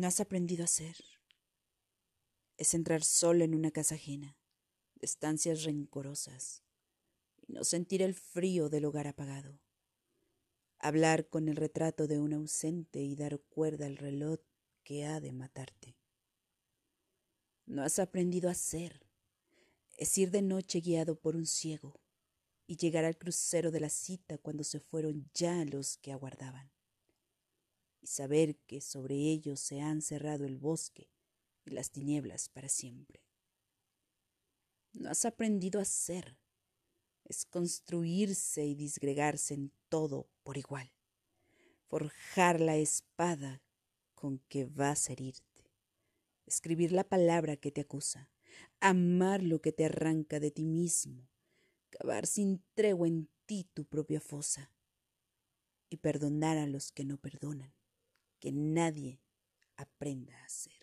No has aprendido a ser. Es entrar solo en una casa ajena, de estancias rencorosas, y no sentir el frío del hogar apagado. Hablar con el retrato de un ausente y dar cuerda al reloj que ha de matarte. No has aprendido a ser. Es ir de noche guiado por un ciego y llegar al crucero de la cita cuando se fueron ya los que aguardaban y saber que sobre ellos se han cerrado el bosque y las tinieblas para siempre. No has aprendido a ser, es construirse y disgregarse en todo por igual, forjar la espada con que vas a herirte, escribir la palabra que te acusa, amar lo que te arranca de ti mismo, cavar sin tregua en ti tu propia fosa y perdonar a los que no perdonan que nadie aprenda a hacer.